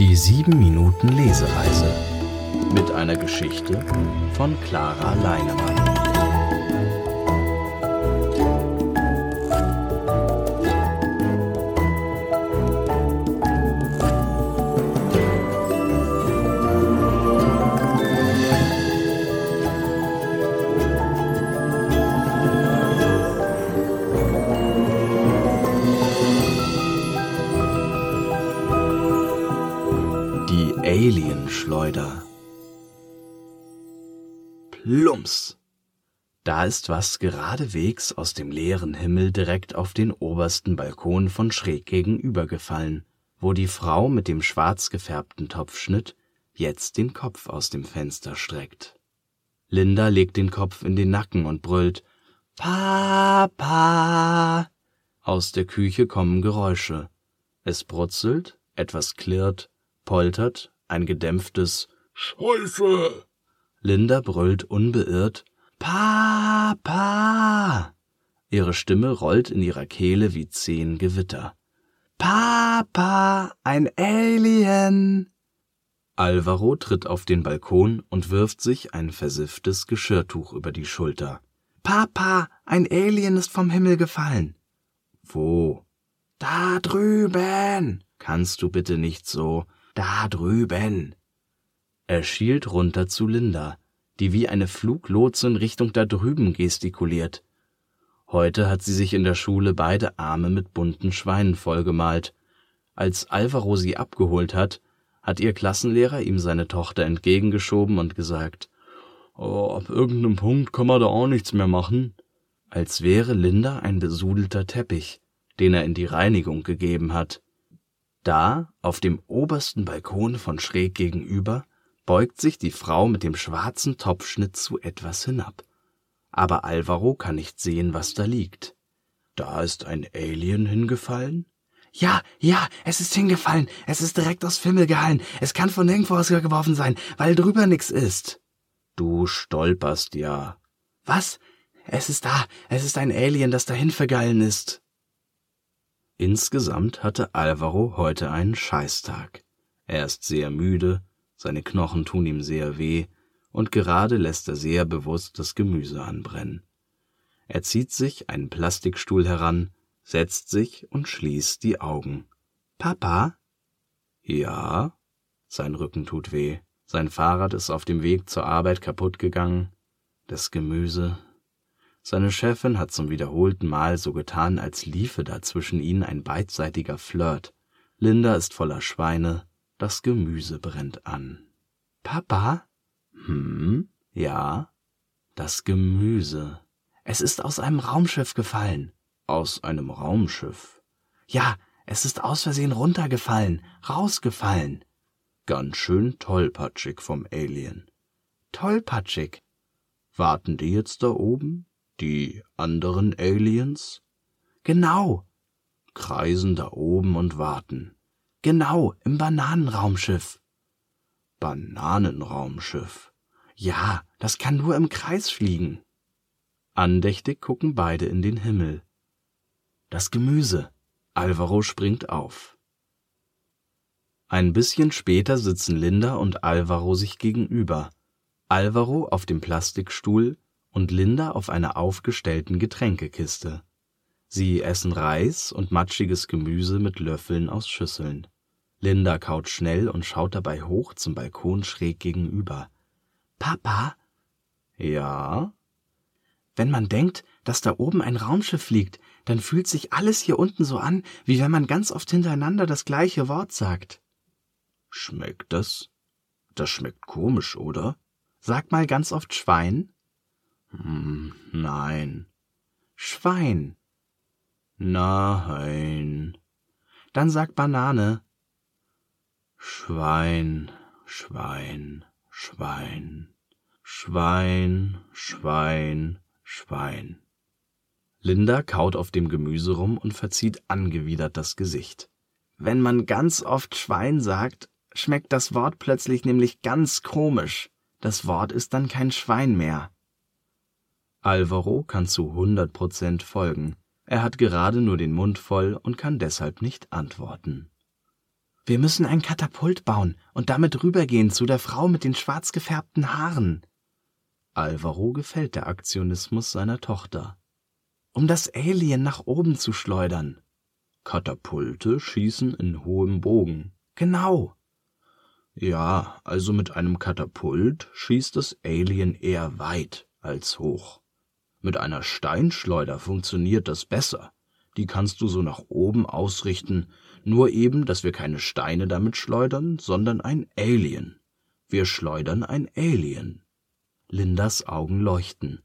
Die 7 Minuten Lesereise mit einer Geschichte von Clara Leinemann. Alienschleuder. Plumps. Da ist was geradewegs aus dem leeren Himmel direkt auf den obersten Balkon von schräg gegenüber gefallen, wo die Frau mit dem schwarz gefärbten Topfschnitt jetzt den Kopf aus dem Fenster streckt. Linda legt den Kopf in den Nacken und brüllt Papa. Aus der Küche kommen Geräusche. Es brutzelt, etwas klirrt, poltert, ein gedämpftes Scheiße! Linda brüllt unbeirrt Papa. Ihre Stimme rollt in ihrer Kehle wie zehn Gewitter. Papa, ein Alien. Alvaro tritt auf den Balkon und wirft sich ein versifftes Geschirrtuch über die Schulter. Papa, ein Alien ist vom Himmel gefallen. Wo? Da drüben. Kannst du bitte nicht so? Da drüben. Er schielt runter zu Linda, die wie eine Fluglotsin Richtung da drüben gestikuliert. Heute hat sie sich in der Schule beide Arme mit bunten Schweinen vollgemalt. Als Alvaro sie abgeholt hat, hat ihr Klassenlehrer ihm seine Tochter entgegengeschoben und gesagt, oh, ab irgendeinem Punkt kann man da auch nichts mehr machen. Als wäre Linda ein besudelter Teppich, den er in die Reinigung gegeben hat. Da, auf dem obersten Balkon von schräg gegenüber, beugt sich die Frau mit dem schwarzen Topfschnitt zu etwas hinab. Aber Alvaro kann nicht sehen, was da liegt. Da ist ein Alien hingefallen? Ja, ja, es ist hingefallen. Es ist direkt aus Fimmel gehallen. Es kann von nirgendwo aus geworfen sein, weil drüber nix ist. Du stolperst ja. Was? Es ist da. Es ist ein Alien, das dahin vergallen ist. Insgesamt hatte Alvaro heute einen Scheißtag. Er ist sehr müde, seine Knochen tun ihm sehr weh, und gerade lässt er sehr bewusst das Gemüse anbrennen. Er zieht sich einen Plastikstuhl heran, setzt sich und schließt die Augen. Papa? Ja? Sein Rücken tut weh. Sein Fahrrad ist auf dem Weg zur Arbeit kaputt gegangen. Das Gemüse, seine Chefin hat zum wiederholten Mal so getan, als liefe da zwischen ihnen ein beidseitiger Flirt. Linda ist voller Schweine, das Gemüse brennt an. Papa? Hm, ja. Das Gemüse. Es ist aus einem Raumschiff gefallen. Aus einem Raumschiff? Ja, es ist aus Versehen runtergefallen, rausgefallen. Ganz schön tollpatschig vom Alien. Tollpatschig. Warten die jetzt da oben? Die anderen Aliens? Genau. Kreisen da oben und warten. Genau, im Bananenraumschiff. Bananenraumschiff. Ja, das kann nur im Kreis fliegen. Andächtig gucken beide in den Himmel. Das Gemüse. Alvaro springt auf. Ein bisschen später sitzen Linda und Alvaro sich gegenüber. Alvaro auf dem Plastikstuhl, und Linda auf einer aufgestellten Getränkekiste. Sie essen Reis und matschiges Gemüse mit Löffeln aus Schüsseln. Linda kaut schnell und schaut dabei hoch zum Balkon schräg gegenüber. Papa? Ja? Wenn man denkt, dass da oben ein Raumschiff fliegt, dann fühlt sich alles hier unten so an, wie wenn man ganz oft hintereinander das gleiche Wort sagt. Schmeckt das? Das schmeckt komisch, oder? Sag mal ganz oft Schwein. Hm, nein. Schwein. Nein. Dann sag Banane. Schwein, Schwein, Schwein. Schwein, Schwein, Schwein. Linda kaut auf dem Gemüse rum und verzieht angewidert das Gesicht. Wenn man ganz oft Schwein sagt, schmeckt das Wort plötzlich nämlich ganz komisch. Das Wort ist dann kein Schwein mehr. Alvaro kann zu 100 Prozent folgen. Er hat gerade nur den Mund voll und kann deshalb nicht antworten. Wir müssen ein Katapult bauen und damit rübergehen zu der Frau mit den schwarz gefärbten Haaren. Alvaro gefällt der Aktionismus seiner Tochter. Um das Alien nach oben zu schleudern. Katapulte schießen in hohem Bogen. Genau. Ja, also mit einem Katapult schießt das Alien eher weit als hoch. Mit einer Steinschleuder funktioniert das besser. Die kannst du so nach oben ausrichten, nur eben, dass wir keine Steine damit schleudern, sondern ein Alien. Wir schleudern ein Alien. Lindas Augen leuchten.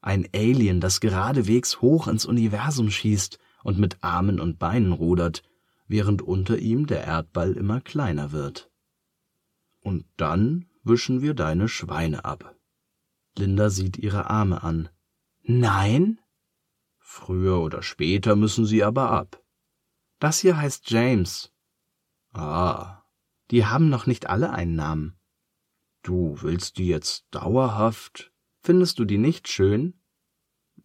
Ein Alien, das geradewegs hoch ins Universum schießt und mit Armen und Beinen rudert, während unter ihm der Erdball immer kleiner wird. Und dann wischen wir deine Schweine ab. Linda sieht ihre Arme an. Nein? Früher oder später müssen sie aber ab. Das hier heißt James. Ah, die haben noch nicht alle einen Namen. Du willst die jetzt dauerhaft? Findest du die nicht schön?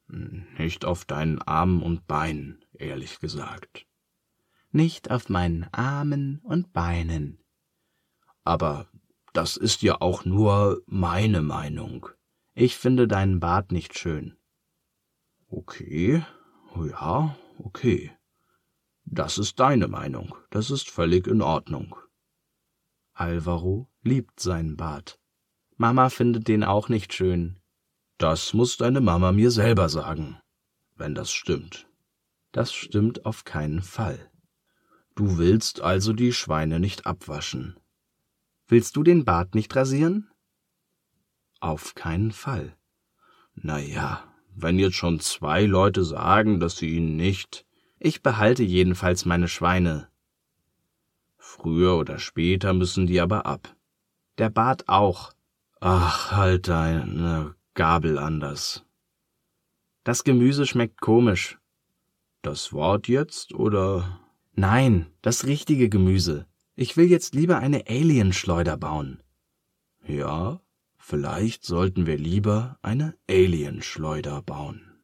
Nicht auf deinen Armen und Beinen, ehrlich gesagt. Nicht auf meinen Armen und Beinen. Aber das ist ja auch nur meine Meinung. Ich finde deinen Bart nicht schön. Okay, ja, okay. Das ist deine Meinung, das ist völlig in Ordnung. Alvaro liebt seinen Bart. Mama findet den auch nicht schön. Das muss deine Mama mir selber sagen, wenn das stimmt. Das stimmt auf keinen Fall. Du willst also die Schweine nicht abwaschen. Willst du den Bart nicht rasieren? Auf keinen Fall. Na ja, wenn jetzt schon zwei Leute sagen, dass sie ihn nicht. Ich behalte jedenfalls meine Schweine. Früher oder später müssen die aber ab. Der Bart auch. Ach, halt deine Gabel anders. Das Gemüse schmeckt komisch. Das Wort jetzt oder? Nein, das richtige Gemüse. Ich will jetzt lieber eine Alienschleuder bauen. Ja, vielleicht sollten wir lieber eine Alienschleuder bauen.